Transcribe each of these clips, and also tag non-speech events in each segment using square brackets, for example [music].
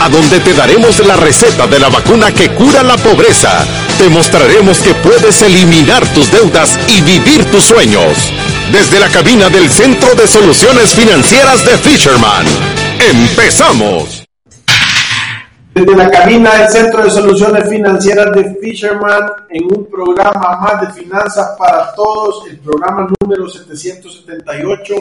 a donde te daremos la receta de la vacuna que cura la pobreza. Te mostraremos que puedes eliminar tus deudas y vivir tus sueños. Desde la cabina del Centro de Soluciones Financieras de Fisherman. ¡Empezamos! Desde la cabina del Centro de Soluciones Financieras de Fisherman, en un programa más de finanzas para todos, el programa número 778,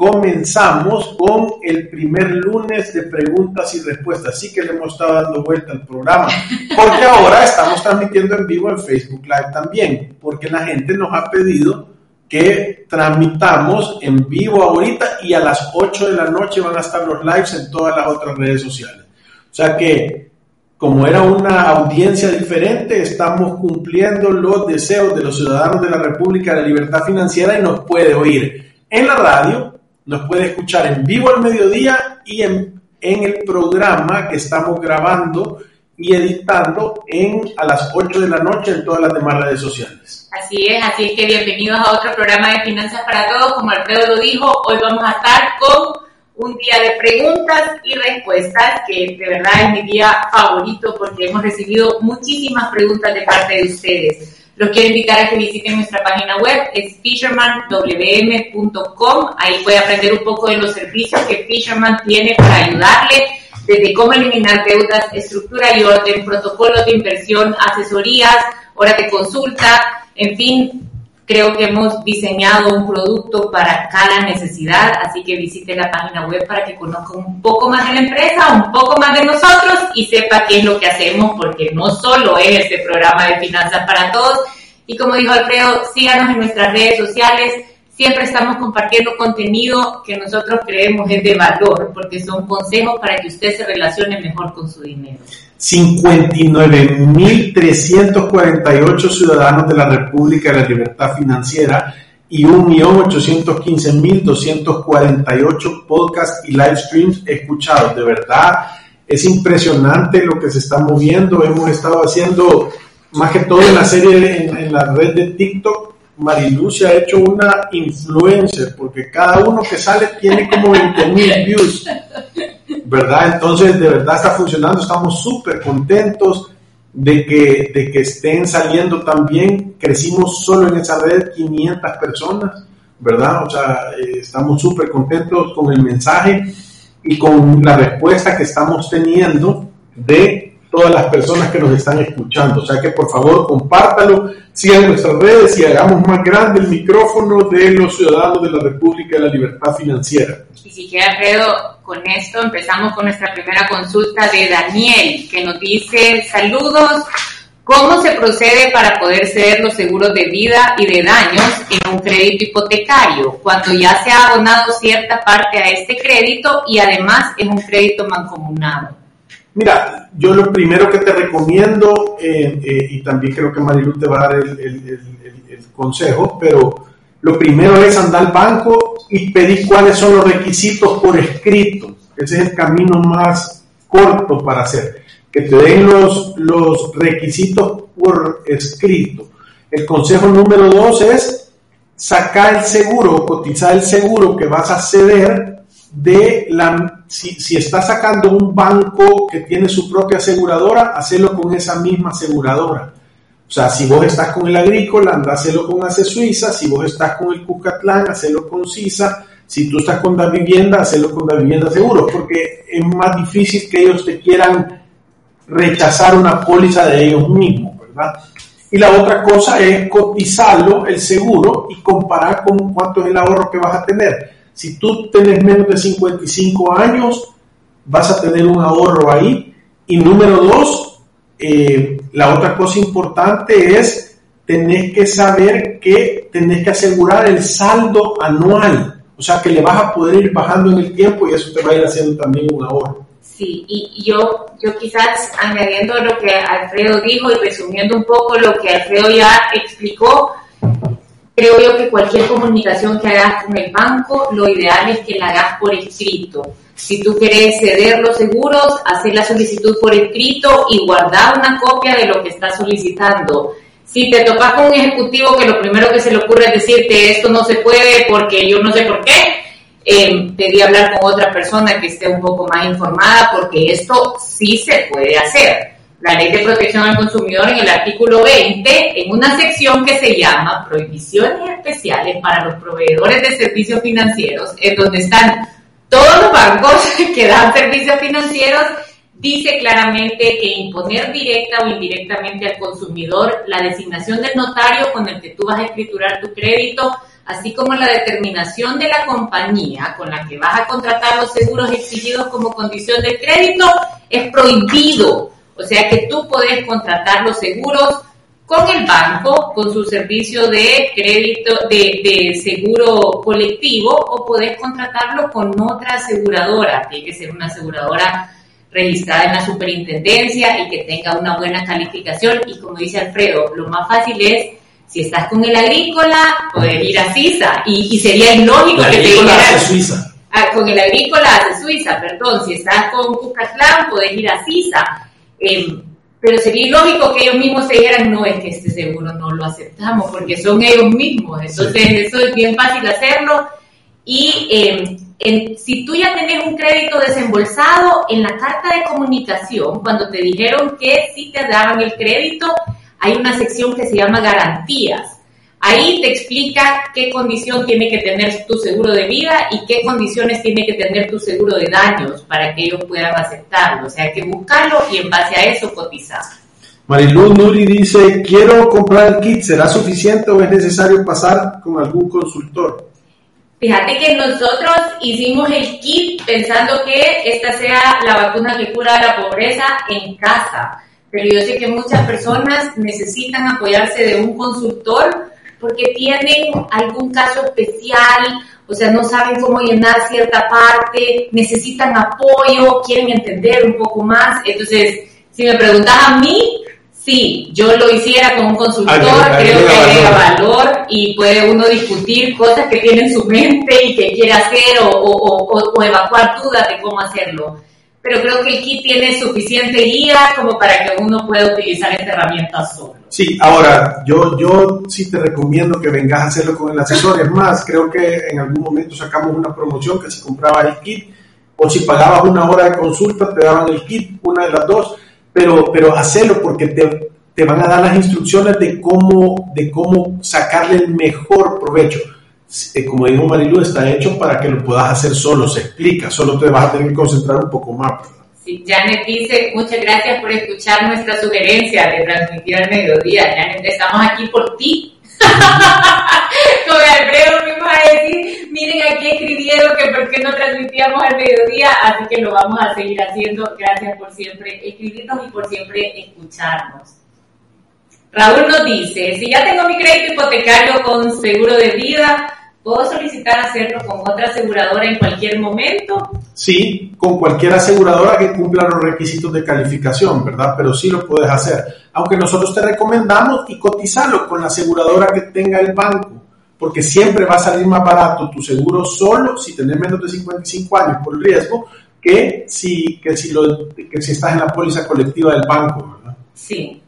comenzamos con el primer lunes de preguntas y respuestas. Así que le hemos estado dando vuelta al programa, porque ahora estamos transmitiendo en vivo en Facebook Live también, porque la gente nos ha pedido que tramitamos en vivo ahorita y a las 8 de la noche van a estar los lives en todas las otras redes sociales. O sea que, como era una audiencia diferente, estamos cumpliendo los deseos de los ciudadanos de la República de la Libertad Financiera y nos puede oír en la radio, nos puede escuchar en vivo al mediodía y en, el programa que estamos grabando y editando en a las 8 de la noche en todas las demás redes sociales. Así es, así es que bienvenidos a otro programa de Finanzas para Todos. Como Alfredo lo dijo, hoy vamos a estar con un día de preguntas y respuestas, que de verdad es mi día favorito porque hemos recibido muchísimas preguntas de parte de ustedes. Los quiero invitar a que visiten nuestra página web, es fishermanwm.com. Ahí puede aprender un poco de los servicios que Fisherman tiene para ayudarle, desde cómo eliminar deudas, estructura y orden, protocolos de inversión, asesorías, horas de consulta, en fin, Creo que hemos diseñado un producto para cada necesidad, así que visite la página web para que conozca un poco más de la empresa, un poco más de nosotros y sepa qué es lo que hacemos, porque no solo es este programa de finanzas para todos. Y como dijo Alfredo, síganos en nuestras redes sociales. Siempre estamos compartiendo contenido que nosotros creemos es de valor, porque son consejos para que usted se relacione mejor con su dinero. 59.348 ciudadanos de la República de la Libertad Financiera y 1.815.248 podcasts y live streams escuchados. De verdad, es impresionante lo que se está moviendo. Hemos estado haciendo, más que todo en la serie, en, la red de TikTok, Marilu se ha hecho una influencer, porque cada uno que sale tiene como 20.000 views. ¿verdad? Entonces, de verdad está funcionando, estamos súper contentos de que, de que estén saliendo también. Crecimos solo en esa red 500 personas, ¿verdad? O sea, eh, estamos súper contentos con el mensaje y con la respuesta que estamos teniendo de todas las personas que nos están escuchando. O sea que por favor compártalo, sigan nuestras redes y hagamos más grande el micrófono de los ciudadanos de la República de la Libertad Financiera. Y si quiere, Alfredo, con esto empezamos con nuestra primera consulta de Daniel, que nos dice, saludos, ¿cómo se procede para poder ceder los seguros de vida y de daños en un crédito hipotecario cuando ya se ha abonado cierta parte a este crédito y además es un crédito mancomunado? Mira, yo lo primero que te recomiendo, eh, eh, y también creo que Marilu te va a dar el, consejo, pero lo primero es andar al banco y pedir cuáles son los requisitos por escrito. Ese es el camino más corto para hacer. Que te den los, los requisitos por escrito. El consejo número dos es sacar el seguro, cotizar el seguro que vas a ceder de la... Si, si estás sacando un banco que tiene su propia aseguradora, hacerlo con esa misma aseguradora o sea, si vos estás con el agrícola, anda a con ACE Suiza, si vos estás con el Cucatlán, hacelo con CISA, si tú estás con la vivienda, hacelo con la vivienda seguro, porque es más difícil que ellos te quieran rechazar una póliza de ellos mismos, ¿verdad? Y la otra cosa es cotizarlo, el seguro, y comparar con cuánto es el ahorro que vas a tener. Si tú tienes menos de 55 años, vas a tener un ahorro ahí. Y número dos, eh, la otra cosa importante es tener que saber que tenés que asegurar el saldo anual, o sea que le vas a poder ir bajando en el tiempo y eso te va a ir haciendo también un ahorro. Sí, y yo, yo quizás añadiendo lo que Alfredo dijo y resumiendo un poco lo que Alfredo ya explicó, creo yo que cualquier comunicación que hagas con el banco, lo ideal es que la hagas por escrito. Si tú quieres ceder los seguros, hacer la solicitud por escrito y guardar una copia de lo que estás solicitando. Si te topas con un ejecutivo que lo primero que se le ocurre es decirte esto no se puede porque yo no sé por qué, eh, pedí hablar con otra persona que esté un poco más informada porque esto sí se puede hacer la Ley de Protección al Consumidor en el artículo 20, en una sección que se llama Prohibiciones Especiales para los proveedores de servicios financieros, en donde están todos los bancos [laughs] que dan servicios financieros, dice claramente que imponer directa o indirectamente al consumidor la designación del notario con el que tú vas a escriturar tu crédito, así como la determinación de la compañía con la que vas a contratar los seguros exigidos como condición del crédito, es prohibido o sea que tú puedes contratar los seguros con el banco, con su servicio de crédito, de, seguro colectivo, o puedes contratarlo con otra aseguradora. Tiene que ser una aseguradora registrada en la superintendencia y que tenga una buena calificación. Y como dice Alfredo, lo más fácil es, si estás con el agrícola, poder ir a Suiza. Y, sería ilógico que te dijeran... Suiza. Ah, con el agrícola de Suiza, perdón. Si estás con Cucatlán, puedes ir a Suiza Em, pero sería ilógico que ellos mismos se dijeran, no, es que este seguro no lo aceptamos, porque son ellos mismos. Entonces, eso es bien fácil hacerlo. Y em, si tú ya tenés un crédito desembolsado, en la carta de comunicación, cuando te dijeron que si te daban el crédito, hay una sección que se llama garantías. Ahí te explica qué condición tiene que tener tu seguro de vida y qué condiciones tiene que tener tu seguro de daños para que ellos puedan aceptarlo. O sea, hay que buscarlo y en base a eso cotizar. Mariluz Nuri dice, quiero comprar el kit, ¿será suficiente o es necesario pasar con algún consultor? Fíjate que nosotros hicimos el kit pensando que esta sea la vacuna que cura la pobreza en casa, pero yo sé que muchas personas necesitan apoyarse de un consultor porque tienen algún caso especial, o sea, no saben cómo llenar cierta parte, necesitan apoyo, quieren entender un poco más. Entonces, si me preguntas a mí, sí, yo lo hiciera con un consultor, creo que agrega valor. y puede uno discutir cosas que tiene en su mente y que quiere hacer o, o, o evacuar dudas de cómo hacerlo pero creo que el kit tiene suficiente guía como para que uno pueda utilizar esta herramienta solo. Sí, ahora, yo, yo sí te recomiendo que vengas a hacerlo con el asesor. Es más, creo que en algún momento sacamos una promoción que si comprabas el kit o si pagabas una hora de consulta te daban el kit, una de las dos, pero, pero hacerlo porque te, te van a dar las instrucciones de cómo, de cómo sacarle el mejor provecho eh, como dijo Marilu, está hecho para que lo puedas hacer solo, se explica, solo te vas a tener que concentrar un poco más. Sí, Janet dice, muchas gracias por escuchar nuestra sugerencia de transmitir al mediodía. Janet, estamos aquí por ti. [laughs] Con Alfredo mismo a decir, miren aquí escribieron que por qué no transmitíamos al mediodía, así que lo vamos a seguir haciendo. Gracias por siempre escribirnos y por siempre escucharnos. Raúl nos dice, si ya tengo mi crédito hipotecario con seguro de vida, ¿Puedo solicitar hacerlo con otra aseguradora en cualquier momento? Sí, con cualquier aseguradora que cumpla los requisitos de calificación, ¿verdad? Pero sí lo puedes hacer. Aunque nosotros te recomendamos y cotizarlo con la aseguradora que tenga el banco, porque siempre va a salir más barato tu seguro solo si tenés menos de 55 años por riesgo que si, que si, lo, que si estás en la póliza colectiva del banco, ¿verdad? Sí.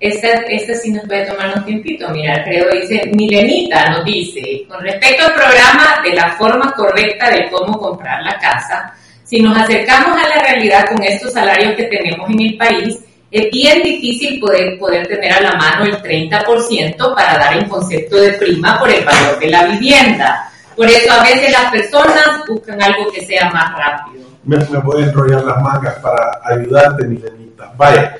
Esta, esta sí nos puede tomar un tiempito. Mira, creo dice, Milenita nos dice, con respecto al programa de la forma correcta de cómo comprar la casa, si nos acercamos a la realidad con estos salarios que tenemos en el país, es bien difícil poder, poder tener a la mano el 30% para dar el concepto de prima por el valor de la vivienda. Por eso a veces las personas buscan algo que sea más rápido. Me, me voy a enrollar las mangas para ayudarte, Milenita. Vaya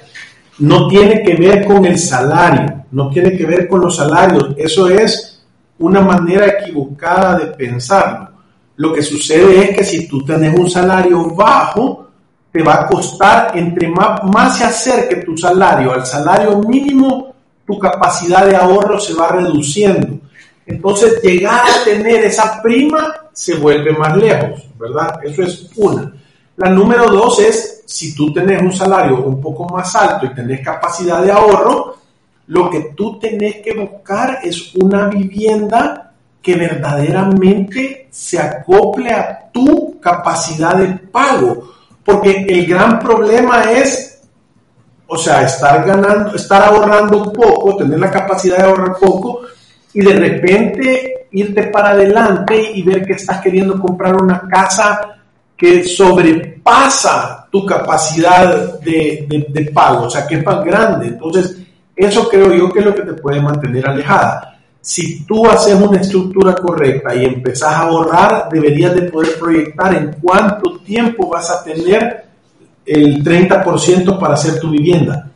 no tiene que ver con el salario, no tiene que ver con los salarios, eso es una manera equivocada de pensarlo. Lo que sucede es que si tú tienes un salario bajo, te va a costar, entre más, más se acerque tu salario al salario mínimo, tu capacidad de ahorro se va reduciendo. Entonces, llegar a tener esa prima se vuelve más lejos, ¿verdad? Eso es una. La número dos es, si tú tenés un salario un poco más alto y tenés capacidad de ahorro, lo que tú tenés que buscar es una vivienda que verdaderamente se acople a tu capacidad de pago. Porque el gran problema es, o sea, estar ganando, estar ahorrando poco, tener la capacidad de ahorrar poco y de repente irte para adelante y ver que estás queriendo comprar una casa que sobrepasa tu capacidad de, pago, o sea, que es más grande. Entonces, eso creo yo que es lo que te puede mantener alejada. Si tú haces una estructura correcta y empezás a ahorrar, deberías de poder proyectar en cuánto tiempo vas a tener el 30% para hacer tu vivienda.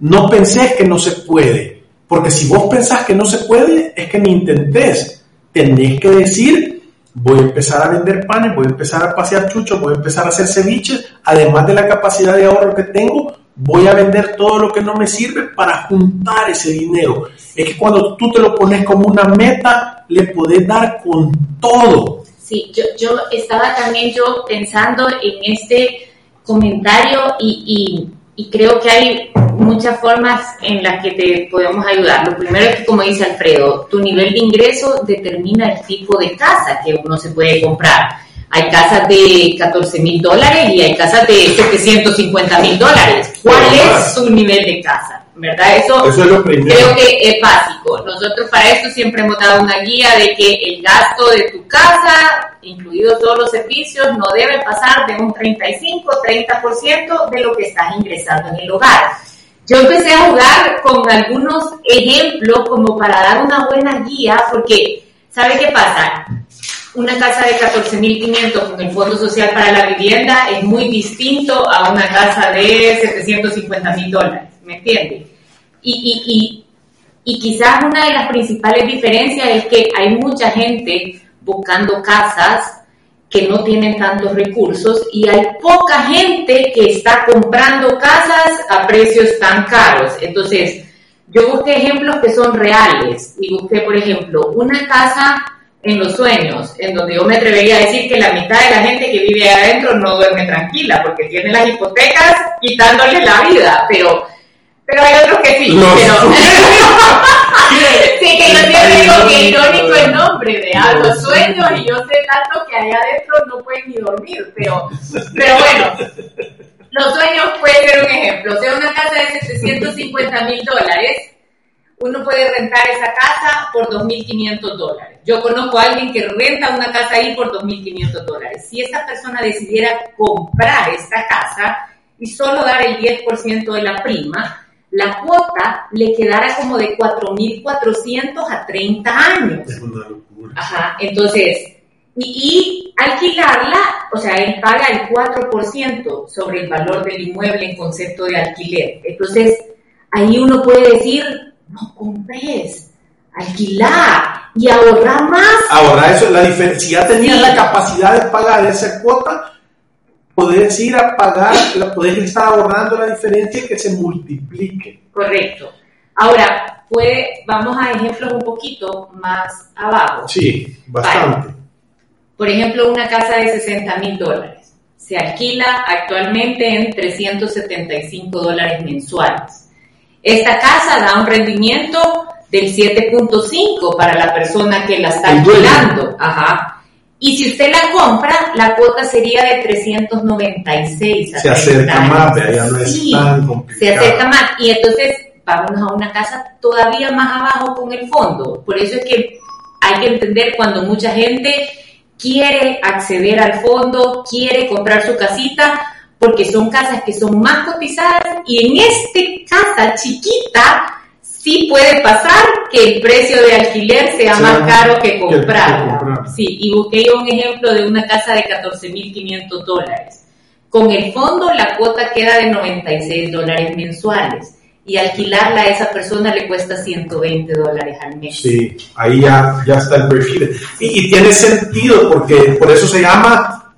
No pensés que no se puede, porque si vos pensás que no se puede, es que ni intentés. Tenés que decir, voy a empezar a vender panes, voy a empezar a pasear chuchos, voy a empezar a hacer ceviches, además de la capacidad de ahorro que tengo, voy a vender todo lo que no me sirve para juntar ese dinero. Es que cuando tú te lo pones como una meta, le podés dar con todo. Sí, yo, yo estaba también yo pensando en este comentario y, y, y creo que hay muchas formas en las que te podemos ayudar. Lo primero es que, como dice Alfredo, tu nivel de ingreso determina el tipo de casa que uno se puede comprar. Hay casas de 14 mil dólares y hay casas de 750 mil dólares. ¿Cuál es su nivel de casa? ¿Verdad? Eso, Eso es lo primero. creo que es básico. Nosotros para esto siempre hemos dado una guía de que el gasto de tu casa, incluidos todos los servicios, no debe pasar de un 35-30% de lo que estás ingresando en el hogar. Yo empecé a jugar con algunos ejemplos como para dar una buena guía, porque ¿sabe qué pasa? Una casa de 14.500 con el Fondo Social para la Vivienda es muy distinto a una casa de 750 mil dólares, ¿me entiende? Y, y, y, y quizás una de las principales diferencias es que hay mucha gente buscando casas que no tienen tantos recursos y hay poca gente que está comprando casas a precios tan caros. Entonces, yo busqué ejemplos que son reales y busqué, por ejemplo, una casa en los sueños, en donde yo me atrevería a decir que la mitad de la gente que vive ahí adentro no duerme tranquila porque tiene las hipotecas quitándole la vida, pero pero hay otros que sí. pero... [laughs] sí, que yo siempre digo que irónico el nombre de a los sueños y yo sé tanto que allá adentro no pueden ni dormir, pero, pero bueno, los sueños puede ser un ejemplo. O sea, una casa de 750 mil dólares, uno puede rentar esa casa por 2.500 dólares. Yo conozco a alguien que renta una casa ahí por 2.500 dólares. Si esta persona decidiera comprar esta casa y solo dar el 10% de la prima, la cuota le quedara como de 4.400 a 30 años. Es una locura. Ajá, entonces, y, y, alquilarla, o sea, él paga el 4% sobre el valor del inmueble en concepto de alquiler. Entonces, ahí uno puede decir, no compres, alquilar y ahorrar más. Ahorrar eso es la diferencia. Si ya tenías sí. la capacidad de pagar esa cuota, podés ir a pagar, podés estar ahorrando la diferencia y que se multiplique. Correcto. Ahora, puede, vamos a ejemplos un poquito más abajo. Sí, bastante. Vale. Por ejemplo, una casa de 60 mil dólares. Se alquila actualmente en 375 dólares mensuales. Esta casa da un rendimiento del 7.5 para la persona que la está alquilando. Ajá. Y si usted la compra, la cuota sería de 396. Se acerca más, ya no es sí, tan complicado. Se acerca más. Y entonces vámonos a una casa todavía más abajo con el fondo. Por eso es que hay que entender cuando mucha gente quiere acceder al fondo, quiere comprar su casita, porque son casas que son más cotizadas y en este casa chiquita sí puede pasar que el precio de alquiler sea más caro que comprar. Sí, y busqué un ejemplo de una casa de 14.500 dólares. Con el fondo la cuota queda de 96 dólares mensuales y alquilarla a esa persona le cuesta 120 dólares al mes. Sí, ahí ya, ya está el perfil. Y, tiene sentido porque por eso se llama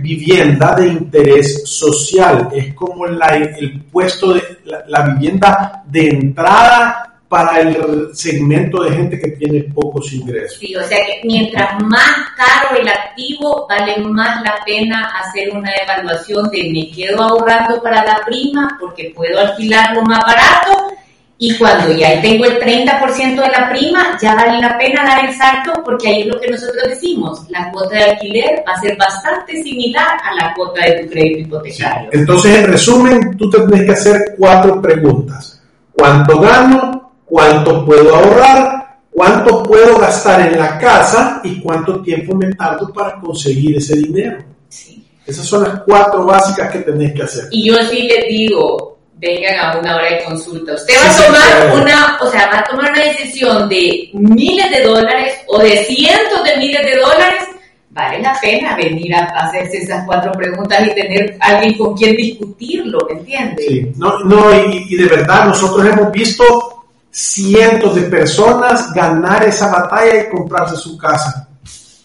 vivienda de interés social. Es como la, el puesto de la vivienda de entrada para el segmento de gente que tiene pocos ingresos. Sí, o sea que mientras más caro el activo, vale más la pena hacer una evaluación de me quedo ahorrando para la prima porque puedo alquilarlo más barato Y cuando ya tengo el 30% de la prima, ya vale la pena dar el salto porque ahí es lo que nosotros decimos, la cuota de alquiler va a ser bastante similar a la cuota de tu crédito hipotecario. Entonces, en resumen, tú tienes que hacer cuatro preguntas. ¿Cuánto gano? ¿Cuánto puedo ahorrar? ¿Cuánto puedo gastar en la casa? ¿Y cuánto tiempo me tardo para conseguir ese dinero? Sí. Esas son las cuatro básicas que tenés que hacer. Y yo sí les digo, vengan a una hora de consulta. Usted va a tomar una, o sea, va a tomar una decisión de miles de dólares o de cientos de miles de dólares. Vale la pena venir a hacerse esas cuatro preguntas y tener alguien con quien discutirlo, ¿me entiende? Sí, no, no y, y de verdad nosotros hemos visto cientos de personas ganar esa batalla y comprarse su casa.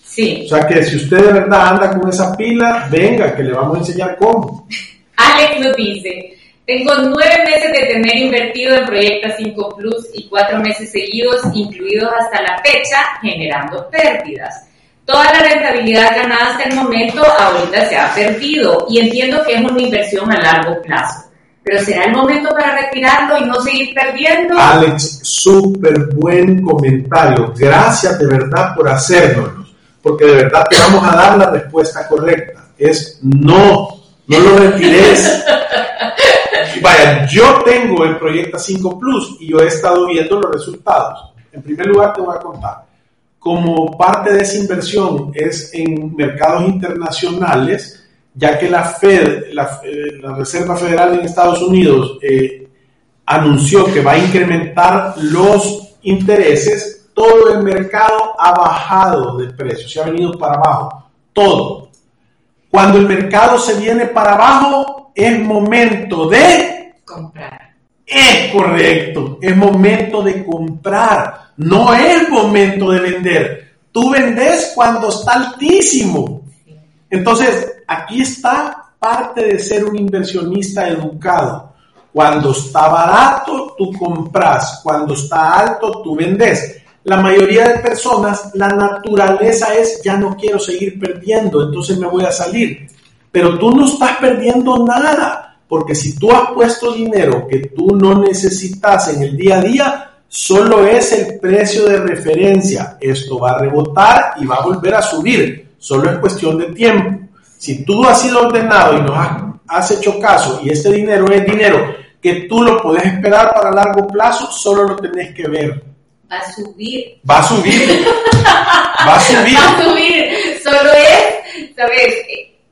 Sí. O sea que si usted de verdad anda con esa pila, venga, que le vamos a enseñar cómo. [laughs] Alex nos dice, tengo nueve meses de tener invertido en Proyecta 5 Plus y cuatro meses seguidos, incluidos hasta la fecha, generando pérdidas. Toda la rentabilidad ganada hasta el momento ahorita se ha perdido y entiendo que es una inversión a largo plazo. Pero será el momento para retirarlo y no seguir perdiendo. Alex, súper buen comentario. Gracias de verdad por hacerlo, porque de verdad te vamos a dar la respuesta correcta. Es no, no lo retires. [laughs] Vaya, yo tengo el Proyecta 5 Plus y yo he estado viendo los resultados. En primer lugar, te voy a contar. Como parte de esa inversión es en mercados internacionales, ya que la Fed, la, eh, Reserva Federal en Estados Unidos, eh, anunció que va a incrementar los intereses, todo el mercado ha bajado de precio, se ha venido para abajo, todo. Cuando el mercado se viene para abajo, es momento de comprar. Es correcto, es momento de comprar, no es momento de vender. Tú vendes cuando está altísimo. Entonces, aquí está parte de ser un inversionista educado. Cuando está barato, tú compras. Cuando está alto, tú vendes. La mayoría de personas, la naturaleza es, ya no quiero seguir perdiendo, entonces me voy a salir. Pero tú no estás perdiendo nada, porque si tú has puesto dinero que tú no necesitas en el día a día, solo es el precio de referencia. Esto va a rebotar y va a volver a subir. Solo es cuestión de tiempo. Si tú has sido ordenado y nos has, hecho caso y este dinero es dinero que tú lo puedes esperar para largo plazo, solo lo tenés que ver. Va a subir. Va a subir. va a subir. Va a subir. Solo es, ¿sabes?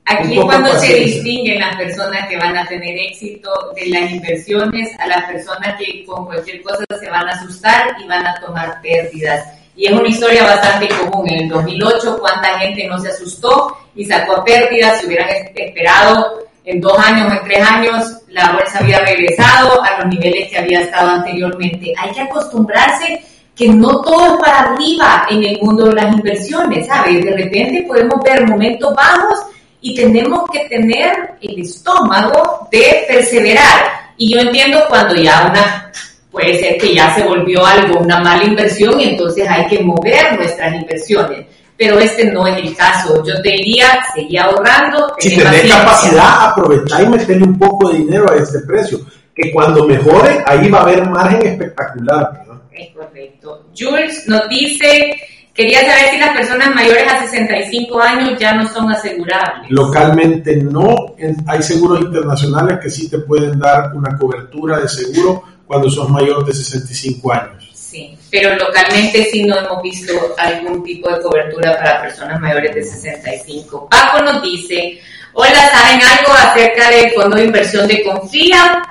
Aquí es cuando se distinguen las personas que van a tener éxito de las inversiones a las personas que con cualquier cosa se van a asustar y van a tomar pérdidas. Y es una historia bastante común. En el 2008, ¿cuánta gente no se asustó y sacó a pérdidas? Si hubieran esperado en dos años o en tres años, la bolsa había regresado a los niveles que había estado anteriormente. Hay que acostumbrarse que no todo es para arriba en el mundo de las inversiones, ¿sabes? De repente podemos ver momentos bajos y tenemos que tener el estómago de perseverar. Y yo entiendo cuando ya una, puede ser que ya se volvió algo, una mala inversión, y entonces hay que mover nuestras inversiones. Pero este no es el caso. Yo te diría, seguir ahorrando. Si tenés capacidad, aprovechar y meterle un poco de dinero a este precio. Que cuando mejore, ahí va a haber margen espectacular. Es correcto. Jules nos dice Quería saber si las personas mayores a 65 años ya no son asegurables. Localmente no, hay seguros internacionales que sí te pueden dar una cobertura de seguro cuando sos mayor de 65 años. Sí, pero localmente sí no hemos visto algún tipo de cobertura para personas mayores de 65. Paco nos dice, hola, ¿saben algo acerca del fondo de inversión de Confía?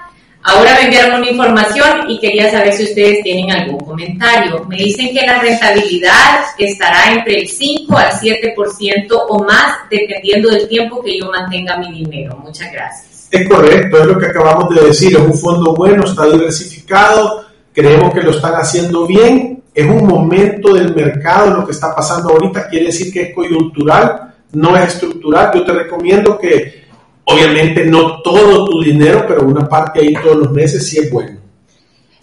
Ahora me enviaron una información y quería saber si ustedes tienen algún comentario. Me dicen que la rentabilidad estará entre el 5 al 7% o más dependiendo del tiempo que yo mantenga mi dinero. Muchas gracias. Es correcto, es lo que acabamos de decir. Es un fondo bueno, está diversificado, creemos que lo están haciendo bien. Es un momento del mercado, lo que está pasando ahorita quiere decir que es coyuntural, no es estructural. Yo te recomiendo que Obviamente no todo tu dinero, pero una parte ahí todos los meses sí es bueno.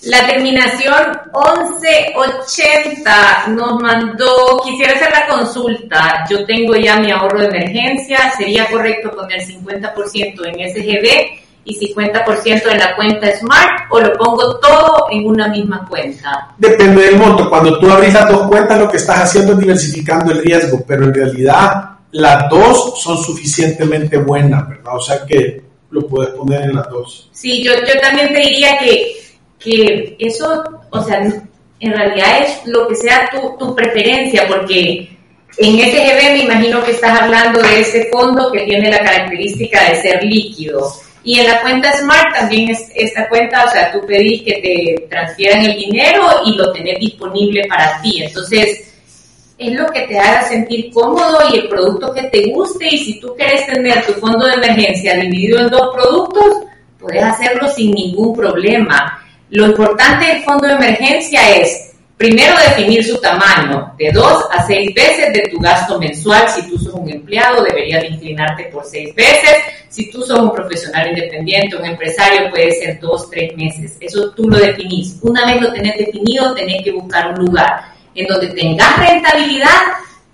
La terminación 1180 nos mandó, quisiera hacer la consulta, yo tengo ya mi ahorro de emergencia, sería correcto poner 50% en SGB y 50% en la cuenta Smart o lo pongo todo en una misma cuenta? Depende del monto. Cuando tú abrís las dos cuentas, lo que estás haciendo es diversificando el riesgo, pero en realidad las dos son suficientemente buenas, ¿verdad? O sea que lo puedes poner en las dos. Sí, yo, yo también te diría que, que eso, o sea, en realidad es lo que sea tu, tu preferencia, porque en SGB me imagino que estás hablando de ese fondo que tiene la característica de ser líquido. Y en la cuenta Smart también es esta cuenta, o sea, tú pedís que te transfieran el dinero y lo tenés disponible para ti. Entonces, es lo que te haga sentir cómodo y el producto que te guste. Y si tú quieres tener tu fondo de emergencia dividido en dos productos, puedes hacerlo sin ningún problema. Lo importante del fondo de emergencia es Primero, definir su tamaño, de dos a seis veces de tu gasto mensual. Si tú sos un empleado, deberías inclinarte por seis veces. Si tú sos un profesional independiente, un empresario, puede ser dos, tres meses. Eso tú lo definís. Una vez lo tenés definido, tenés que buscar un lugar en donde tengas rentabilidad,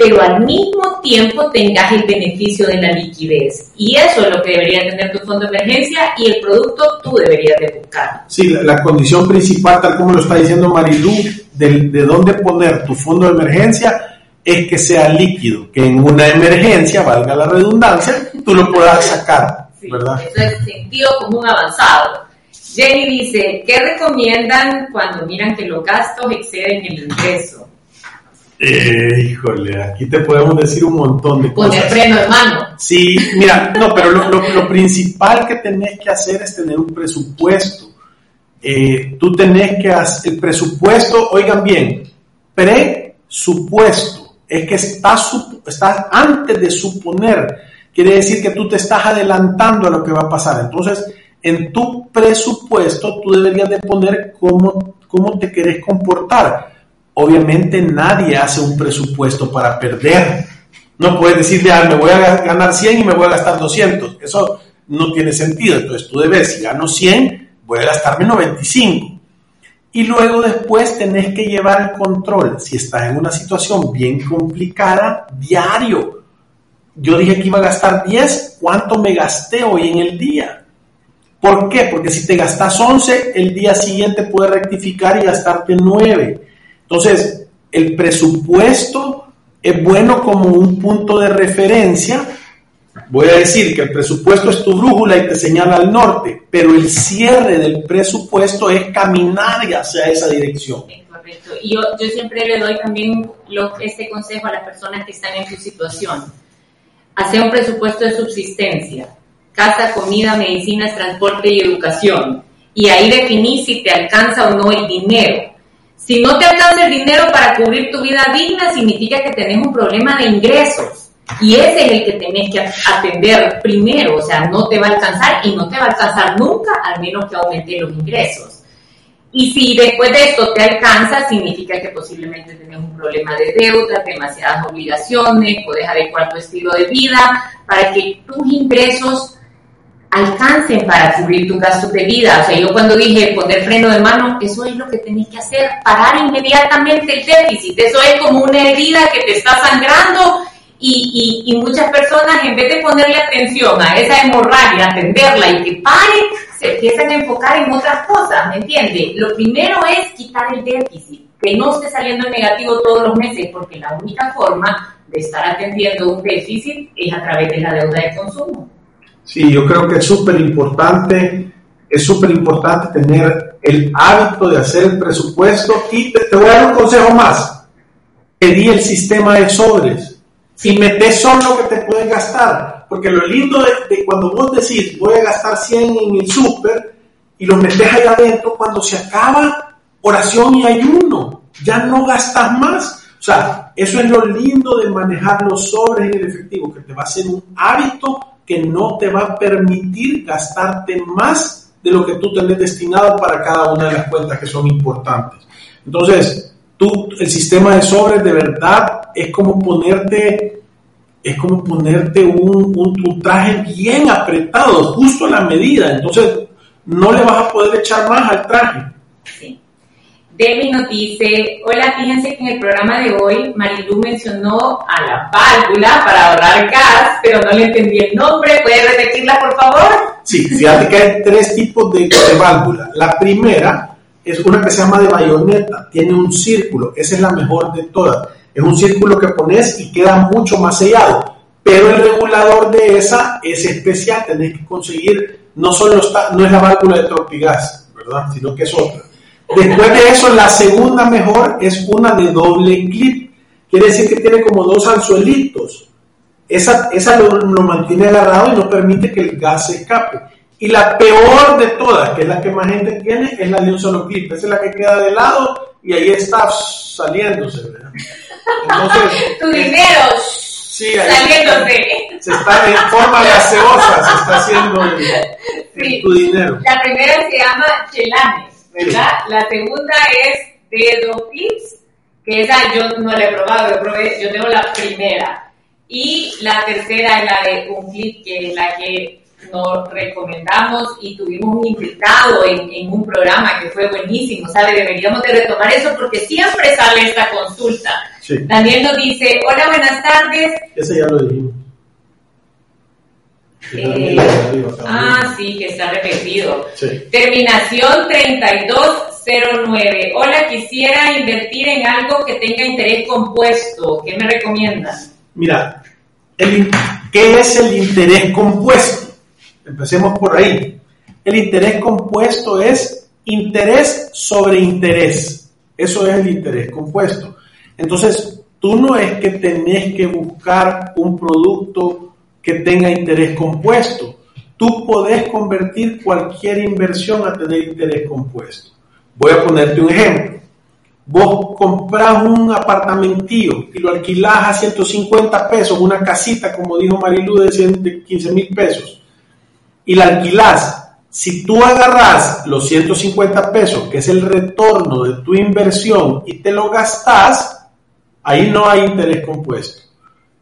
pero al mismo tiempo tengas el beneficio de la liquidez. Y eso es lo que debería tener tu fondo de emergencia y el producto tú deberías de buscar. Sí, la, la condición principal, tal como lo está diciendo Marilú, de, dónde poner tu fondo de emergencia es que sea líquido, que en una emergencia, valga la redundancia, tú lo puedas sacar, ¿verdad? Eso es sentido común avanzado. Jenny dice, ¿qué recomiendan cuando miran que los gastos exceden el ingreso? Eh, híjole, aquí te podemos decir un montón de cosas. Poner freno de mano. Sí, mira, no, pero lo, lo, principal que tenés que hacer es tener un presupuesto. Eh, tú tenés que hacer el presupuesto, oigan bien, presupuesto, es que estás, estás antes de suponer, quiere decir que tú te estás adelantando a lo que va a pasar. Entonces, en tu presupuesto tú deberías de poner cómo, cómo te querés comportar. Obviamente nadie hace un presupuesto para perder. No puedes decir, ya, me voy a ganar 100 y me voy a gastar 200. Eso no tiene sentido. Entonces tú debes, si gano 100, voy a gastarme 95. Y luego después tenés que llevar el control. Si estás en una situación bien complicada, diario. Yo dije que iba a gastar 10, ¿cuánto me gasté hoy en el día? ¿Por qué? Porque si te gastas 11, el día siguiente puedes rectificar y gastarte 9. Entonces, el presupuesto es bueno como un punto de referencia Voy a decir que el presupuesto es tu brújula y te señala al norte, pero el cierre del presupuesto es caminar hacia esa dirección. correcto. Y yo, siempre le doy también este consejo a las personas que están en tu situación. Hacer un presupuesto de subsistencia, casa, comida, medicinas, transporte y educación. Y ahí definís si te alcanza o no el dinero. Si no te alcanza el dinero para cubrir tu vida digna, significa que tenés un problema de ingresos y ese es el que tenés que atender primero, o sea, no te va a alcanzar y no te va a alcanzar nunca, al menos que aumente los ingresos. Y si después de esto te alcanza, significa que posiblemente tenés un problema de deuda, demasiadas obligaciones, puedes adecuar tu estilo de vida para que tus ingresos alcancen para cubrir tus gastos de vida. O sea, yo cuando dije poner freno de mano, eso es lo que tenés que hacer, parar inmediatamente el déficit. Eso es como una herida que te está sangrando y, y, muchas personas, en vez de ponerle atención a esa hemorragia, atenderla y que pare, se empiezan a enfocar en otras cosas, ¿me entiende? Lo primero es quitar el déficit, que no esté saliendo negativo todos los meses, porque la única forma de estar atendiendo un déficit es a través de la deuda de consumo. Sí, yo creo que es súper importante, es súper importante tener el hábito de hacer el presupuesto y te, te voy a dar un consejo más. Pedí el sistema de sobres si metes solo lo que te puedes gastar. Porque lo lindo de, cuando vos decís voy a gastar 100 en el súper y lo metes ahí adentro, cuando se acaba oración y ayuno, ya no gastas más. O sea, eso es lo lindo de manejar los sobres en el efectivo, que te va a ser un hábito que no te va a permitir gastarte más de lo que tú tenés destinado para cada una de las cuentas que son importantes. Entonces, Tú, el sistema de sobres de verdad es como ponerte, es como ponerte un, un, traje bien apretado, justo a la medida. Entonces, no le vas a poder echar más al traje. Debbie nos dice, hola, fíjense que en el programa de hoy Marilu mencionó a la válvula para ahorrar gas, pero no le entendí el nombre. ¿Puede repetirla, por favor? Sí, fíjate que hay tres tipos de, de válvula. La primera es una que se llama de bayoneta, tiene un círculo, esa es la mejor de todas. Es un círculo que pones y queda mucho más sellado, pero el regulador de esa es especial, tenés que conseguir, no solo está, no es la válvula de Tropigas, ¿verdad? Sino que es otra. Después de eso, la segunda mejor es una de doble clip, quiere decir que tiene como dos anzuelitos. Esa, esa lo, lo mantiene agarrado y no permite que el gas se escape. Y la peor de todas, que es la que más gente tiene, es la de un solo clip. Esa es la que queda de lado y ahí está saliéndose. ¿verdad? Entonces, [laughs] tu dinero sí, saliéndose. Se está en forma gaseosa, se está haciendo el, Sí. tu dinero. La primera se llama Chelanes, ¿verdad? La segunda es de dos clips, que esa yo no la he probado, yo, probé, yo tengo la primera. Y la tercera es la de un clip, que es la que nos recomendamos y tuvimos un invitado en, en un programa que fue buenísimo, ¿sabe? Deberíamos de retomar eso porque siempre sale esta consulta. Sí, Daniel nos dice, hola, buenas tardes. ese ya lo dijimos. Eh, ah, sí, que está repetido. Sí. Terminación 3209. Hola, quisiera invertir en algo que tenga interés compuesto. ¿Qué me recomiendas? Mira, el ¿qué es el interés compuesto? Empecemos por ahí. El interés compuesto es interés sobre interés. Eso es el interés compuesto. Entonces, tú no es que tenés que buscar un producto que tenga interés compuesto. Tú podés convertir cualquier inversión a tener interés compuesto. Voy a ponerte un ejemplo. Vos comprás un apartamentillo y lo alquilás a 150 pesos, una casita, como dijo Marilu, de 100 de 15 mil pesos, y la alquilás. Si tú agarrás los 150 pesos, que es el retorno de tu inversión, y te lo gastás, ahí no hay interés compuesto.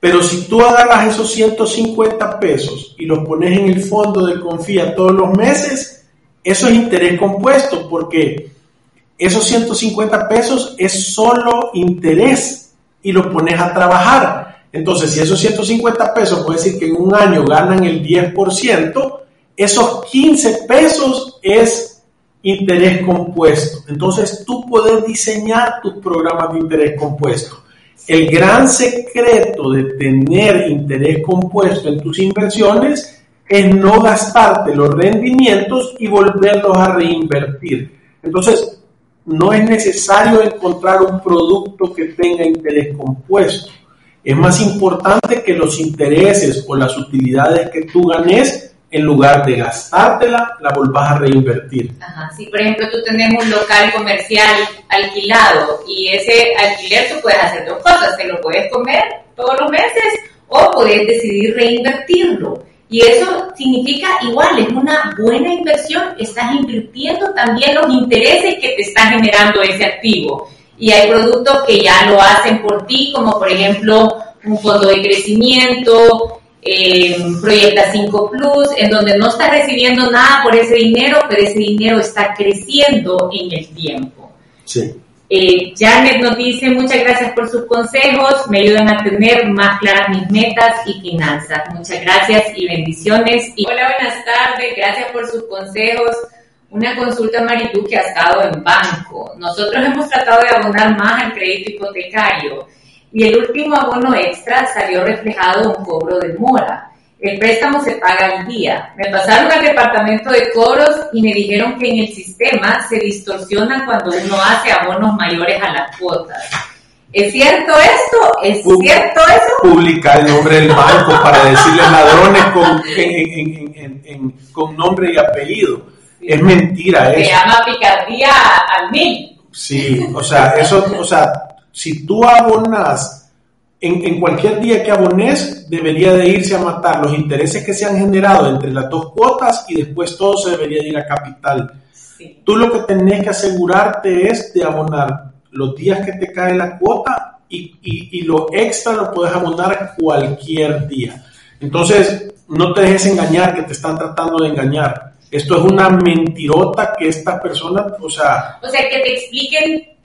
Pero si tú agarras esos 150 pesos y los pones en el fondo de confía todos los meses, eso es interés compuesto, porque esos 150 pesos es solo interés y lo pones a trabajar. Entonces, si esos 150 pesos, puede decir que en un año ganan el 10%, esos 15 pesos es interés compuesto. Entonces, tú puedes diseñar tus programas de interés compuesto. El gran secreto de tener interés compuesto en tus inversiones es no gastarte los rendimientos y volverlos a reinvertir. Entonces, no es necesario encontrar un producto que tenga interés compuesto. Es más importante que los intereses o las utilidades que tú ganes, en lugar de gastártela, la volvás a reinvertir. Ajá, si por ejemplo tú tenés un local comercial alquilado y ese alquiler tú puedes hacer dos cosas, te lo puedes comer todos los meses o puedes decidir reinvertirlo. Y eso significa igual, es una buena inversión, estás invirtiendo también los intereses que te está generando ese activo. Y hay productos que ya lo hacen por ti, como por ejemplo un fondo de crecimiento, eh, Proyecta 5 Plus, en donde no estás recibiendo nada por ese dinero, pero ese dinero está creciendo en el tiempo. Sí. Eh, Janet nos dice muchas gracias por sus consejos, me ayudan a tener más claras mis metas y finanzas. Muchas gracias y bendiciones. Y hola, buenas tardes, gracias por sus consejos. Una consulta, Marilu, que ha estado en banco. Nosotros hemos tratado de abonar más al crédito hipotecario y el último abono extra salió reflejado un cobro de mora. El préstamo se paga al día. Me pasaron al departamento de cobros y me dijeron que en el sistema se distorsiona cuando uno hace abonos mayores a las cuotas. ¿Es cierto esto? ¿Es cierto eso? Publicar el nombre del banco para decirles ladrones con, en- con nombre y apellido. Es mentira Se eso. llama picardía al mil. Sí, o sea, eso, o sea, si tú abonas en, en cualquier día que abones, debería de irse a matar los intereses que se han generado entre las dos cuotas y después todo se debería de ir a capital. Sí. Tú lo que tenés que asegurarte es de abonar los días que te cae la cuota y, y, y lo extra lo puedes abonar cualquier día. Entonces, no te dejes engañar que te están tratando de engañar. Esto es una mentirota que esta persona, o sea, O sea, que te expliquen,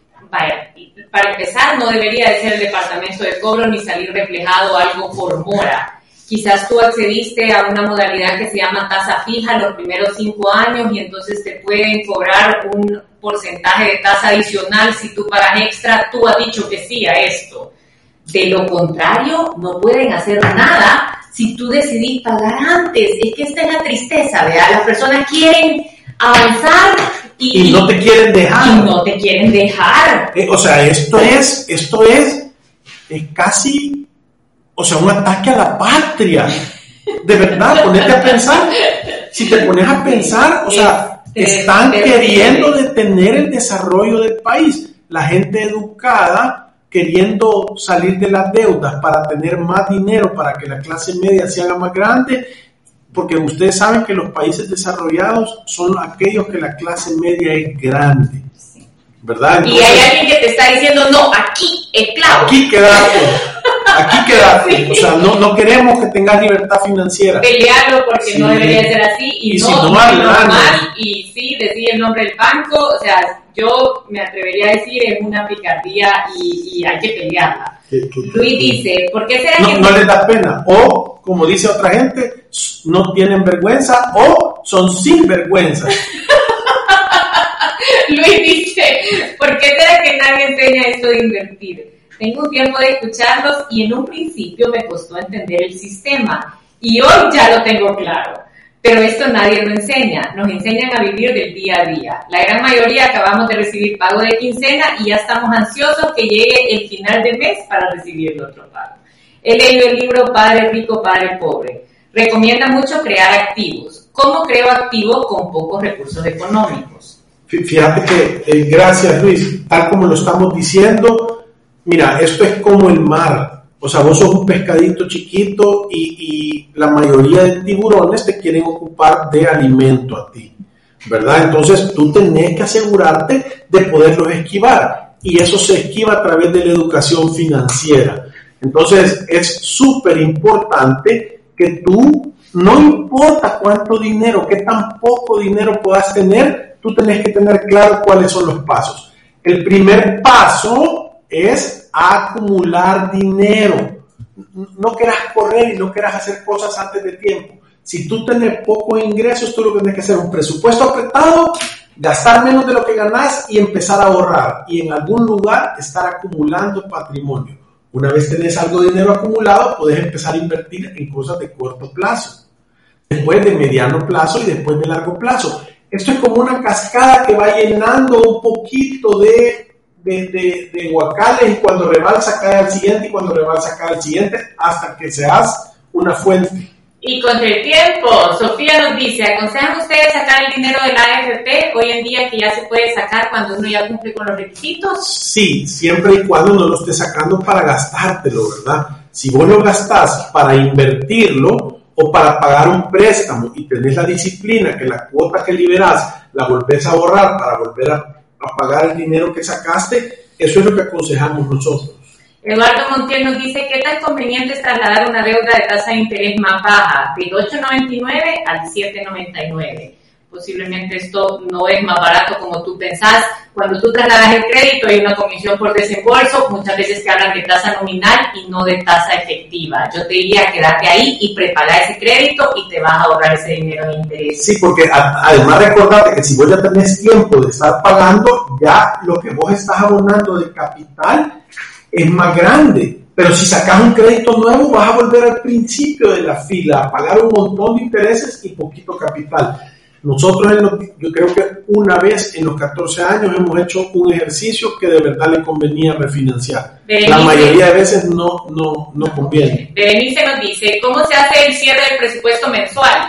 para empezar, no debería de ser el departamento de cobro ni salir reflejado algo por mora. quizás tú accediste a una modalidad que se llama tasa fija los primeros cinco años y entonces te pueden cobrar un porcentaje de tasa adicional si tú pagas extra, tú has dicho que sí a esto. De lo contrario, no pueden hacer nada si tú decidís pagar antes. Es que esta es la tristeza, ¿verdad? Las personas quieren avanzar y, no te quieren dejar. Y no te quieren dejar. Eh, o sea, esto es, esto es, es casi, o sea, un ataque a la patria. De verdad, ponete a pensar. Si te pones a pensar, o sea, están queriendo detener el desarrollo del país. La gente educada queriendo salir de las deudas para tener más dinero, para que la clase media se haga más grande, porque ustedes saben que los países desarrollados son aquellos que la clase media es grande. ¿Verdad? y hay alguien que te está diciendo, no, aquí, claro. Aquí quedarte. [laughs] Aquí quedarte. O sea, no, no queremos que tengas libertad financiera. Pelearlo porque no debería ser así. Y, no, si no, normal, y sí, decir el nombre del banco. O sea, yo me atrevería a decir es una picardía y, hay que pelearla. Luis dice, ¿por qué será no, que... No les da pena. O, como dice otra gente, no tienen vergüenza o son sin vergüenza. [laughs] Luis dice, ¿por qué será que nadie enseña esto de invertir? Tengo un tiempo de escucharlos y en un principio me costó entender el sistema y hoy ya lo tengo claro. Pero esto nadie lo enseña, nos enseñan a vivir del día a día. La gran mayoría acabamos de recibir pago de quincena y ya estamos ansiosos que llegue el final de mes para recibir el otro pago. He leído el libro Padre Rico, Padre Pobre. Recomienda mucho crear activos. ¿Cómo creo activos con pocos recursos económicos? Fíjate que, eh, gracias Luis, tal como lo estamos diciendo, mira, esto es como el mar. O sea, vos sos un pescadito chiquito y, la mayoría de tiburones te quieren ocupar de alimento a ti, ¿verdad? Entonces tú tenés que asegurarte de poderlos esquivar y eso se esquiva a través de la educación financiera. Entonces es súper importante que tú, no importa cuánto dinero, qué tan poco dinero puedas tener, tú tenés que tener claro cuáles son los pasos. El primer paso es acumular dinero. No quieras correr y no quieras hacer cosas antes de tiempo. Si tú tienes pocos ingresos, tú lo que tienes que hacer un presupuesto apretado, gastar menos de lo que ganas y empezar a ahorrar. Y en algún lugar estar acumulando patrimonio. Una vez tenés algo de dinero acumulado, puedes empezar a invertir en cosas de corto plazo, después de mediano plazo y después de largo plazo. Esto es como una cascada que va llenando un poquito de de, de, guacales y cuando rebalsa cae al siguiente y cuando rebalsa cae al siguiente hasta que seas una fuente. Y contra el tiempo, Sofía nos dice, ¿aconsejan ustedes sacar el dinero de la AFP hoy en día que ya se puede sacar cuando uno ya cumple con los requisitos? Sí, siempre y cuando no lo estés sacando para gastártelo, ¿verdad? Si vos lo gastás para invertirlo o para pagar un préstamo y tenés la disciplina que la cuota que liberás la volvés a ahorrar para volver a a pagar el dinero que sacaste, eso es lo que aconsejamos nosotros. Eduardo Montiel nos dice, ¿qué tan conveniente es trasladar una deuda de tasa de interés más baja, del 8,99 al 7,99? Posiblemente esto no es más barato como tú pensás. Cuando tú trasladas el crédito hay una comisión por desembolso, muchas veces te hablan de tasa nominal y no de tasa efectiva. Yo te diría quedarte ahí y preparar ese crédito y te vas a ahorrar ese dinero en interés. Sí, porque además recordate que si vos ya tenés tiempo de estar pagando, ya lo que vos estás abonando de capital es más grande. Pero si sacas un crédito nuevo, vas a volver al principio de la fila, a pagar un montón de intereses y poquito capital. Nosotros, yo creo que una vez en los 14 años hemos hecho un ejercicio que de verdad le convenía refinanciar. la mayoría de veces no, no, no conviene. Berenice nos dice, ¿cómo se hace el cierre del presupuesto mensual?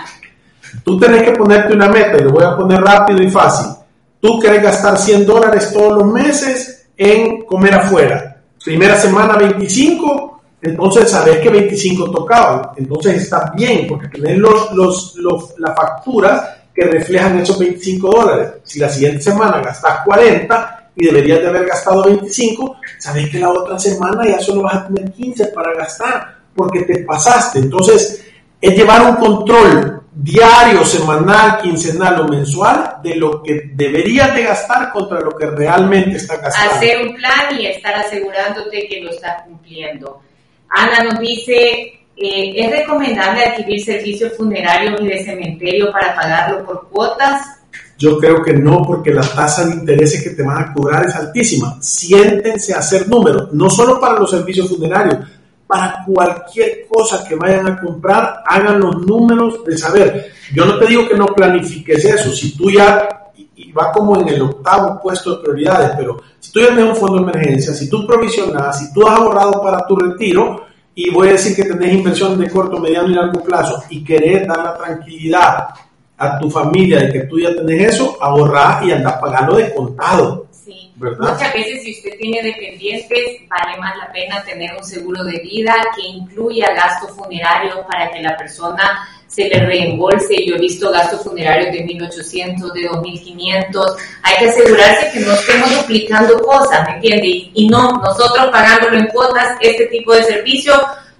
Tú tenés que ponerte una meta, y lo voy a poner rápido y fácil. Tú querés gastar 100 dólares todos los meses en comer afuera. Primera semana 25, entonces sabes que 25 tocaban. Entonces está bien, porque tenés los, los, los, las facturas que reflejan esos 25 dólares. Si la siguiente semana gastas 40 y deberías de haber gastado 25, sabes que la otra semana ya solo vas a tener 15 para gastar porque te pasaste. Entonces, es llevar un control diario, semanal, quincenal o mensual de lo que deberías de gastar contra lo que realmente estás gastando. Hacer un plan y estar asegurándote que lo estás cumpliendo. Ana nos dice, eh, ¿es recomendable adquirir servicios funerarios y de cementerio para pagarlo por cuotas? Yo creo que no, porque la tasa de intereses que te van a cobrar es altísima. Siéntense a hacer números, no solo para los servicios funerarios, para cualquier cosa que vayan a comprar, hagan los números de saber. Yo no te digo que no planifiques eso, si tú ya, y va como en el octavo puesto de prioridades, pero si tú ya tienes un fondo de emergencia, si tú provisionas, si tú has ahorrado para tu retiro, y voy a decir que tenés inversión de corto, mediano y largo plazo, y querés dar la tranquilidad a tu familia de que tú ya tenés eso, ahorrar y andar pagando de contado. Sí. Muchas veces si usted tiene dependientes, vale más la pena tener un seguro de vida que incluya gastos funerarios para que la persona se le reembolse. Yo he visto gastos funerarios de 1.800, de 2.500. Hay que asegurarse que no estemos duplicando cosas, ¿me entiende? Y, y no nosotros pagándolo en cuotas, este tipo de servicio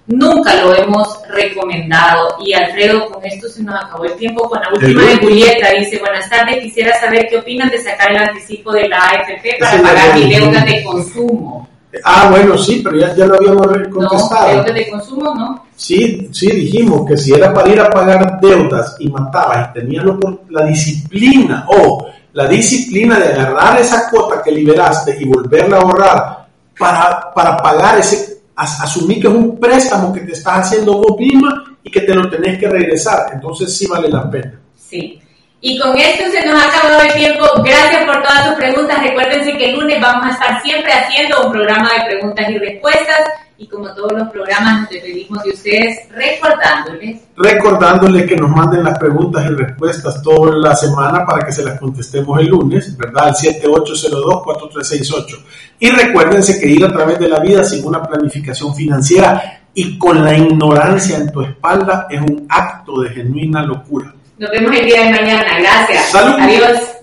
nunca lo hemos recomendado. Y Alfredo, con esto se nos acabó el tiempo con la última de Julieta. Dice, buenas tardes, quisiera saber qué opinan de sacar el anticipo de la AFP para pagar mi deuda de consumo. Ah, bueno, sí, pero ya, ya lo habíamos contestado. No, deuda de consumo, ¿no? Sí, sí, dijimos que si era para ir a pagar deudas y mataba y tenía la disciplina o la disciplina de agarrar esa cuota que liberaste y volverla a ahorrar para, para pagar ese asumir que es un préstamo que te estás haciendo vos misma y que te lo tenés que regresar. Entonces sí vale la pena. Sí. Y con esto se nos ha acabado el tiempo. Gracias por todas sus preguntas. Recuérdense que el lunes vamos a estar siempre haciendo un programa de preguntas y respuestas y como todos los programas nos despedimos de ustedes recordándoles. Recordándoles que nos manden las preguntas y respuestas toda la semana para que se las contestemos el lunes, ¿verdad? Al 7802-4368. Y recuérdense que ir a través de la vida sin una planificación financiera y con la ignorancia en tu espalda es un acto de genuina locura. Nos vemos el día de mañana. Gracias. Salud. Adiós.